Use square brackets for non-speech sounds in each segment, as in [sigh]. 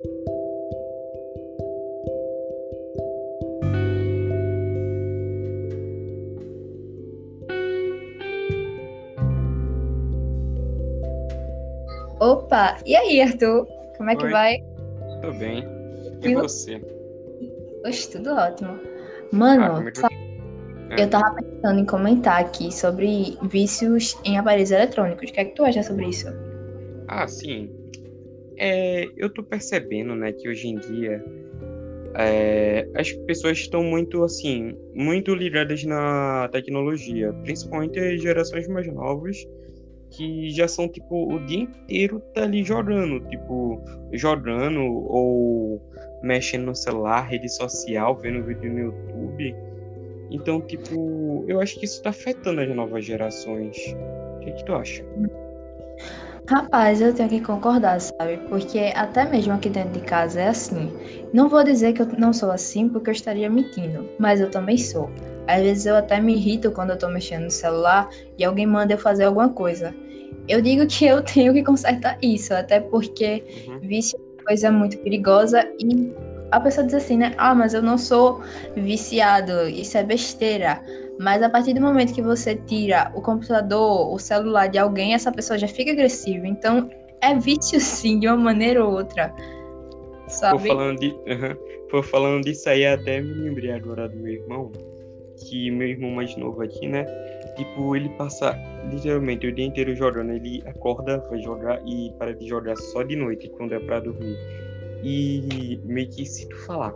Opa, e aí, Arthur? Como é que Oi. vai? Tudo bem. E Eu- você? Oxe, tudo ótimo. Mano, Ah, é sabe, eu tava pensando em comentar aqui sobre vícios em aparelhos eletrônicos. O que é que tu acha sobre isso? Ah, sim. É, eu tô percebendo, né, que hoje em dia é, as pessoas estão muito, assim, muito ligadas na tecnologia, principalmente as gerações mais novas, que já são, tipo, o dia inteiro tá ali jogando, tipo, jogando ou mexendo no celular, rede social, vendo vídeo no YouTube. Então, tipo, eu acho que isso tá afetando as novas gerações. O que, que tu acha? Rapaz, eu tenho que concordar, sabe? Porque até mesmo aqui dentro de casa é assim. Não vou dizer que eu não sou assim porque eu estaria mentindo, mas eu também sou. Às vezes eu até me irrito quando eu tô mexendo no celular e alguém manda eu fazer alguma coisa. Eu digo que eu [laughs] tenho que consertar isso, até porque Uhum. vício é uma coisa muito perigosa e a pessoa diz assim, né? Ah, mas eu não sou viciado, isso é besteira. Mas a partir do momento que você tira o computador, o celular de alguém, essa pessoa já fica agressiva. Então, é vício [laughs] sim, de uma maneira ou outra. Sabe? falando, de. Pô, falando disso aí, até me lembrei agora do meu irmão, que meu irmão mais novo aqui, né? Tipo, ele passa literalmente o dia inteiro jogando. Ele acorda, vai jogar e para de jogar só de noite, quando é pra dormir. E meio que se tu falar,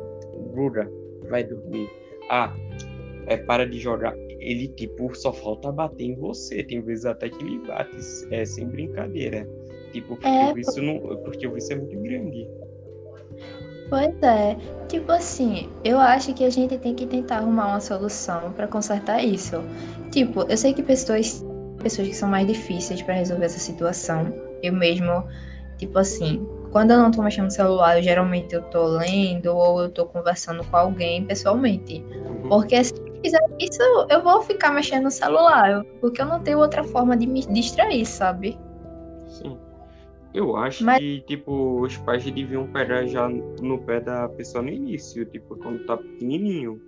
Bruda, vai dormir. Ah, é para de jogar. Ele, tipo, só falta bater em você. Tem vezes até que ele bate, é sem brincadeira. Tipo, porque, É, o vício não, porque o vício é muito grande. Pois é. Tipo assim, eu acho que a gente tem que tentar arrumar uma solução pra consertar isso. Tipo, eu sei que pessoas, pessoas que são mais difíceis pra resolver essa situação. Eu mesmo, tipo assim, quando eu não tô mexendo no celular, eu, geralmente eu tô lendo ou eu tô conversando com alguém pessoalmente. Uhum. Porque eu fizer isso, eu vou ficar mexendo no celular, porque eu não tenho outra forma de me distrair, sabe? Sim. Eu acho Mas- que, tipo, os pais deviam pegar já no pé da pessoa no início, tipo, quando tá pequenininho.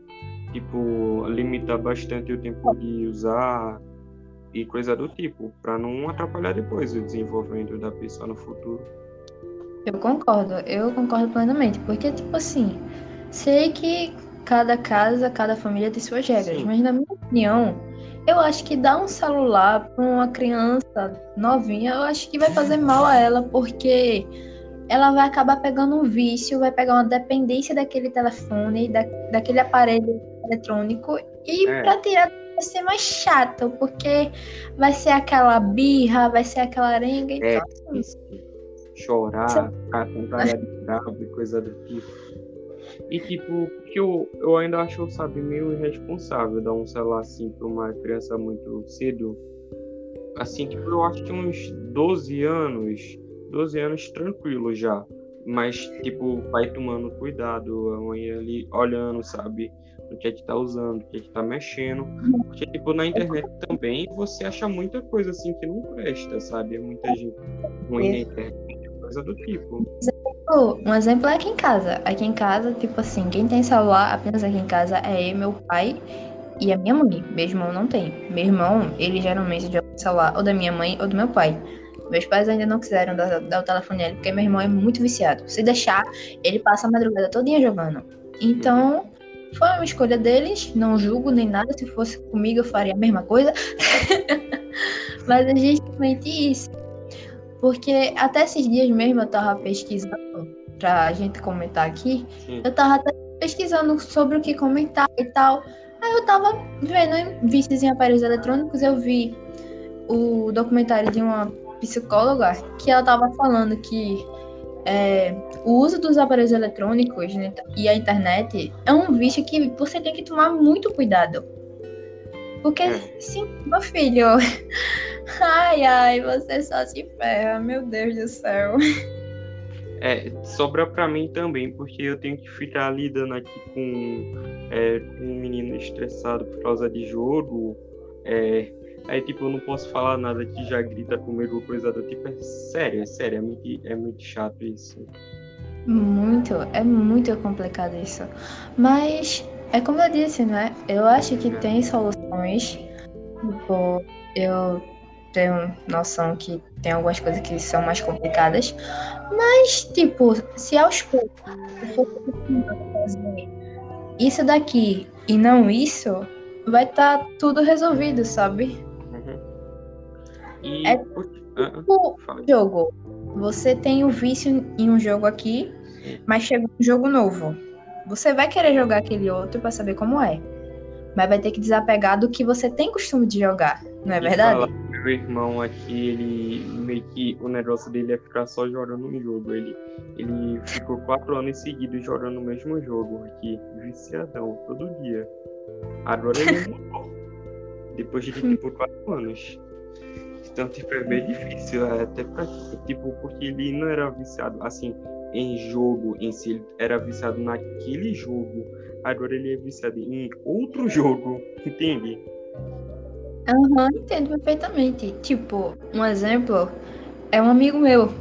Tipo, limitar bastante o tempo de usar e coisa do tipo, pra não atrapalhar depois o desenvolvimento da pessoa no futuro. Eu concordo, eu concordo plenamente, porque, tipo assim, sei que cada casa, cada família tem suas regras, Sim. mas na minha opinião, eu acho que dar um celular para uma criança novinha, eu acho que vai fazer mal a ela, porque ela vai acabar pegando um vício, vai pegar uma dependência daquele telefone, da, daquele aparelho eletrônico, e É. pra tirar vai ser mais chato, porque vai ser aquela birra, vai ser aquela arenga, É, então, assim, chorar, ficar com [laughs] de bravo e coisa do tipo. E tipo, que eu, eu ainda acho, sabe, meio irresponsável dar um celular assim pra uma criança muito cedo. Assim, tipo, eu acho que uns 12 anos, 12 anos tranquilo já. Mas, tipo, o pai tomando cuidado, a mãe ali olhando, sabe? O que é que tá usando, o que é que tá mexendo. Porque, tipo, na internet também você acha muita coisa assim que não presta, sabe? Muita gente ruim na internet, coisa do tipo. Pô, Um exemplo é aqui em casa. Aqui em casa, tipo assim, quem tem celular apenas aqui em casa é eu, meu pai e a minha mãe. Meu irmão não tem. Meu irmão, ele geralmente joga o celular ou da minha mãe ou do meu pai. Meus pais ainda não quiseram dar, dar o telefone a ele, porque meu irmão é muito viciado. Se deixar, ele passa a madrugada todinha jogando. Então, foi uma escolha deles, não julgo nem nada. Se fosse comigo, eu faria a mesma coisa. [laughs] Mas é justamente isso. Porque até esses dias mesmo eu tava pesquisando pra gente comentar aqui. Sim. Eu tava até pesquisando sobre o que comentar e tal. Aí eu tava vendo vícios em aparelhos eletrônicos, eu vi o documentário de uma psicóloga que ela tava falando que é, o uso dos aparelhos eletrônicos né, e a internet é um vício que você tem que tomar muito cuidado. Porque, É. sim, meu filho. [laughs] Ai, ai, você só se ferra, meu Deus do céu. É, sobra pra mim também, porque eu tenho que ficar lidando aqui com, é, com um menino estressado por causa de jogo. É, aí, tipo, eu não posso falar nada que já grita comigo, coisa do tipo. É sério, é sério, é muito, é muito chato isso. Muito, é muito complicado isso. Mas é como eu disse, né? Eu acho que tem soluções. Tipo, eu tenho noção que tem algumas coisas que são mais complicadas. Mas, tipo, se aos poucos fazer isso daqui e não isso, vai estar tá tudo resolvido, sabe? Uhum. E... É tipo jogo. Você tem o vício em um jogo aqui, mas chega um jogo novo. Você vai querer jogar aquele outro para saber como é. Mas vai ter que desapegar do que você tem costume de jogar, não é verdade? Fala, meu irmão aqui, ele meio que o negócio dele é ficar só jogando um jogo. Ele, ele ficou quatro anos seguidos jogando o mesmo jogo aqui, viciadão, todo dia. Agora ele mudou. Depois de [laughs] tipo quatro anos. Então, tipo, é bem difícil, é, até pra, tipo, porque ele não era viciado, assim, em jogo em si, ele era viciado naquele jogo, agora ele é viciado em outro jogo, entende? Aham, uhum, entendo perfeitamente. Tipo, um exemplo é um amigo meu.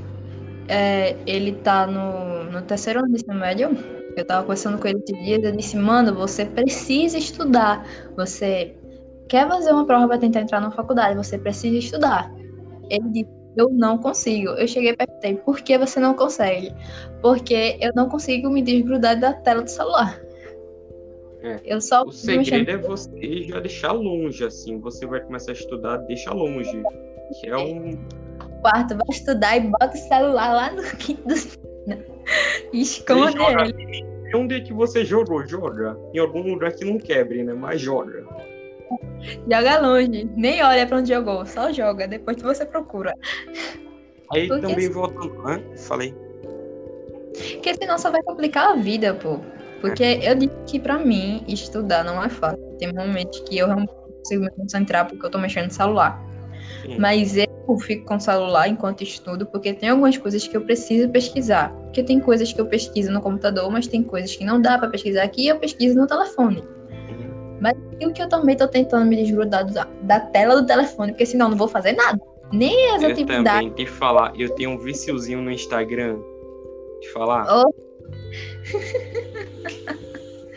É, ele tá no, no terceiro ano de ensino médio. Eu tava conversando com ele esses dias. Eu disse, mano, você precisa estudar. Você quer fazer uma prova para tentar entrar na faculdade, você precisa estudar. Ele disse, eu não consigo. Eu cheguei e perguntei, por que você não consegue? Porque eu não consigo me desgrudar da tela do celular. É. Eu só o segredo é você já deixar longe, assim. Você vai começar a estudar, deixa longe. Que é um. Quarto, vai estudar e bota o celular lá no [laughs] quinto do... Esconde ele. Onde é que você jogou? Joga. Em algum lugar que não quebre, né? Mas joga. Joga longe. Nem olha pra onde jogou. Só joga. Depois você procura. Aí Porque também assim... voltando. Hã? Falei. Porque senão só vai complicar a vida, pô. Porque eu disse que pra mim estudar não é fácil. Tem momentos que eu não consigo me concentrar porque eu tô mexendo no celular. Sim. Mas eu fico com o celular enquanto estudo, porque tem algumas coisas que eu preciso pesquisar. Porque tem coisas que eu pesquiso no computador, mas tem coisas que não dá para pesquisar aqui e eu pesquiso no telefone. Mas o que eu também tô tentando me desgrudar da, da tela do telefone, porque senão eu não vou fazer nada. Nem as eu atividades. Também, te falar, eu tenho um viciozinho no Instagram. Te falar. Oh.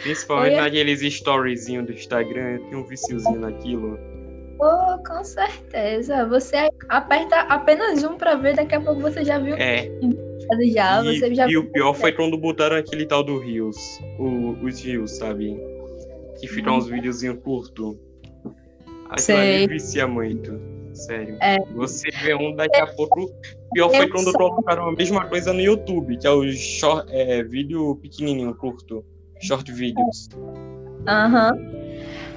Principalmente Oi, naqueles storyzinhos do Instagram, tenho um viciozinho naquilo. Oh, com certeza. Você aperta apenas um pra ver, daqui a pouco você já viu. É. Já, e, você já e o pior foi quando botaram aquele tal do Rios. O, os Rios, sabe? que fica uns videozinhos curtos. Aquilo ali vicia muito. Sério. É. Você vê um daqui a pouco. Pior foi quando colocaram a mesma coisa no YouTube, que é o short, é, vídeo pequenininho, curto. Short videos. Aham. Uhum.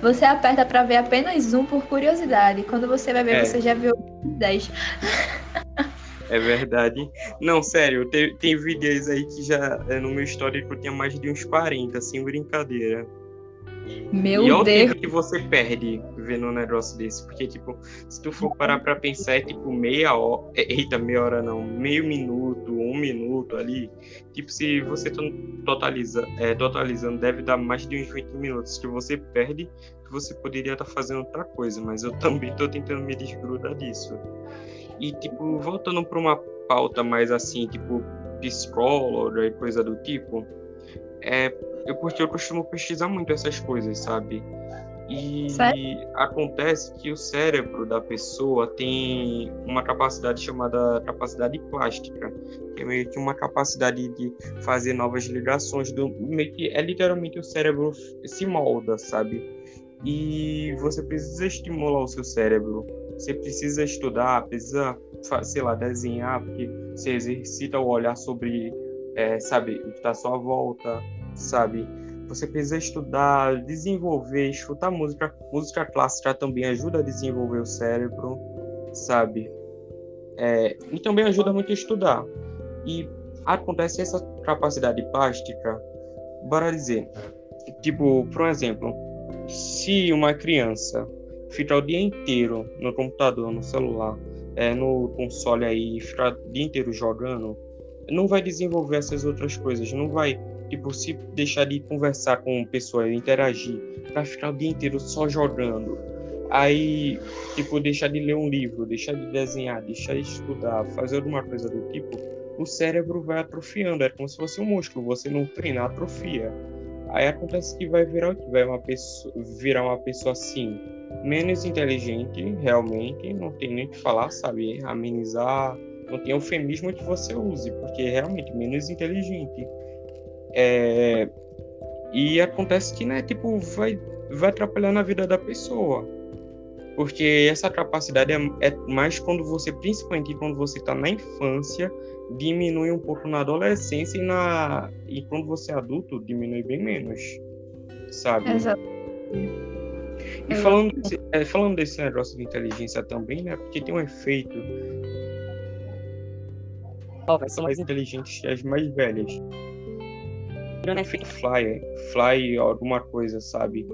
Você aperta para ver apenas um por curiosidade. Quando você vai ver, é. você já viu 10. É verdade. Não, sério, tem, tem vídeos aí que já é, no meu histórico tinha mais de uns 40, sem brincadeira. Meu e olha o tempo que você perde vendo um negócio desse. Porque, tipo, se tu for parar pra pensar, é tipo meia hora. É, eita, meia hora não. Meio minuto, um minuto ali. Tipo, se você totaliza, é, totalizando, deve dar mais de uns 20 minutos que você perde, que você poderia estar tá fazendo outra coisa. Mas eu [laughs] também tô tentando me desgrudar disso. E, tipo, voltando pra uma pauta mais assim, tipo, psicóloga e coisa do tipo. É, eu, porque eu costumo pesquisar muito essas coisas, sabe? E Sério? acontece que o cérebro da pessoa tem uma capacidade chamada capacidade plástica, que é meio que uma capacidade de fazer novas ligações, do, meio que é literalmente o cérebro se molda, sabe? E você precisa estimular o seu cérebro. Você precisa estudar, precisa, sei lá, desenhar, porque você exercita o olhar sobre, é, sabe, o que está à sua volta, sabe? Você precisa estudar, desenvolver, escutar música. Música clássica também ajuda a desenvolver o cérebro, sabe? É, e também ajuda muito a estudar. E acontece essa capacidade plástica, bora dizer, tipo, por exemplo, se uma criança ficar o dia inteiro no computador, no celular, é, no console aí, ficar o dia inteiro jogando, não vai desenvolver essas outras coisas, não vai Tipo, se deixar de conversar com pessoas, interagir, pra ficar o dia inteiro só jogando. Aí, tipo, deixar de ler um livro, deixar de desenhar, deixar de estudar, fazer alguma coisa do tipo, o cérebro vai atrofiando, é como se fosse um músculo, você não treina, atrofia. Aí acontece que vai virar o que? Vai uma pessoa, virar uma pessoa assim, menos inteligente, realmente, não tem nem o que falar, sabe? Amenizar, não tem eufemismo que você use, porque é realmente menos inteligente. É... E acontece que, né, tipo, vai, vai atrapalhando a vida da pessoa. Porque essa capacidade é, é mais quando você, principalmente quando você está na infância, diminui um pouco na adolescência e na e quando você é adulto diminui bem menos, sabe? Exato. E falando desse, é, falando desse negócio de inteligência também, né? Porque tem um efeito novas são mais inteligentes que as mais velhas. Não é efeito fly, fly alguma coisa, sabe?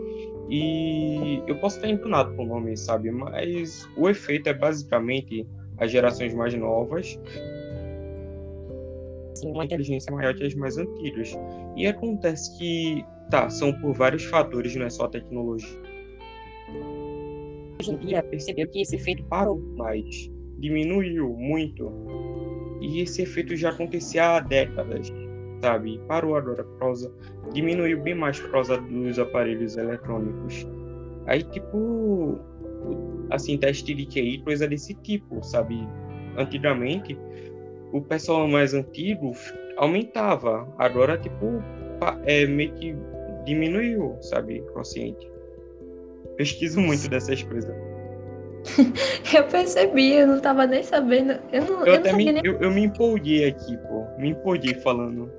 E eu posso estar entunado com o nome, sabe? Mas o efeito é basicamente as gerações mais novas uma inteligência maior que as mais antigas. E acontece que, tá, são por vários fatores, não é só tecnologia. Hoje em dia, percebeu que esse efeito parou, mas diminuiu muito. E esse efeito já acontecia há décadas, sabe? Parou agora por causa. Diminuiu bem mais por causa dos aparelhos eletrônicos. Aí, tipo. Assim, teste de QI, coisa desse tipo, sabe? Antigamente, o pessoal mais antigo aumentava. Agora, tipo, é meio que diminuiu, sabe? Consciente. Pesquiso muito dessas coisas. [laughs] eu percebi, eu não tava nem sabendo. Eu não, eu, eu não me, nem... eu, eu, me empolguei aqui, pô. Me empolguei falando.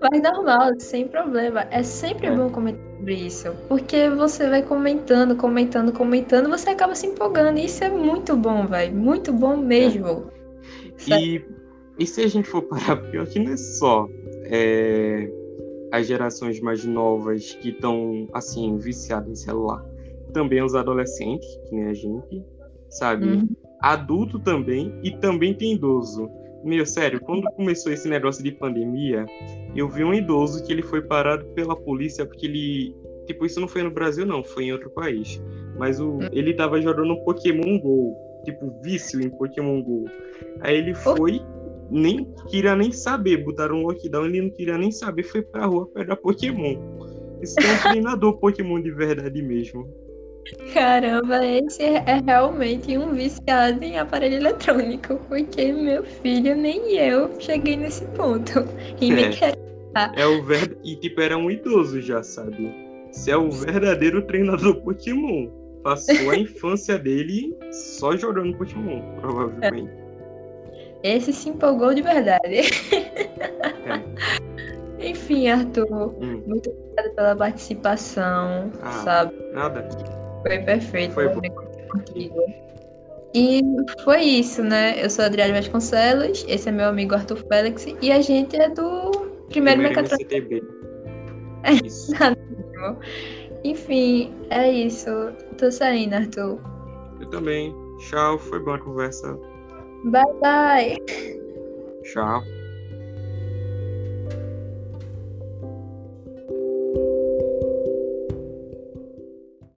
Mas normal, sem problema. É sempre é. bom comentar sobre isso. Porque você vai comentando, comentando, comentando, você acaba se empolgando. E isso é muito bom, velho. Muito bom mesmo. É. E, e se a gente for parar, [laughs] pior que não é só é, as gerações mais novas que estão, assim, viciadas em celular também os adolescentes, que nem a gente, sabe? Uhum. Adulto também, e também tem idoso. Meu, sério, quando começou esse negócio de pandemia, eu vi um idoso que ele foi parado pela polícia porque ele. Tipo, isso não foi no Brasil, não, foi em outro país. Mas o, uhum. ele tava jogando Pokémon GO. Tipo, vício em Pokémon GO. Aí ele foi, nem queria nem saber, botaram um lockdown, ele não queria nem saber, foi pra rua pegar Pokémon. Isso é um treinador Pokémon de verdade mesmo. Caramba, esse é realmente um viciado em aparelho eletrônico, porque meu filho nem eu cheguei nesse ponto. E me quer. É o ver... E tipo, era um idoso já, sabe? Você é o verdadeiro treinador Pokémon. Passou a [laughs] infância dele só jogando Pokémon, provavelmente. Esse se empolgou de verdade. É. [laughs] Enfim, Arthur, hum. muito obrigada pela participação, ah, sabe? Nada. Foi perfeito. Foi bom. E foi isso, né? Eu sou a Adriana Vasconcelos, esse é meu amigo Arthur Félix e a gente é do primeiro, primeiro Mecatrônica. É isso. Enfim, é isso. Tô saindo, Arthur. Eu também. Tchau, foi boa a conversa. Bye, bye. Tchau.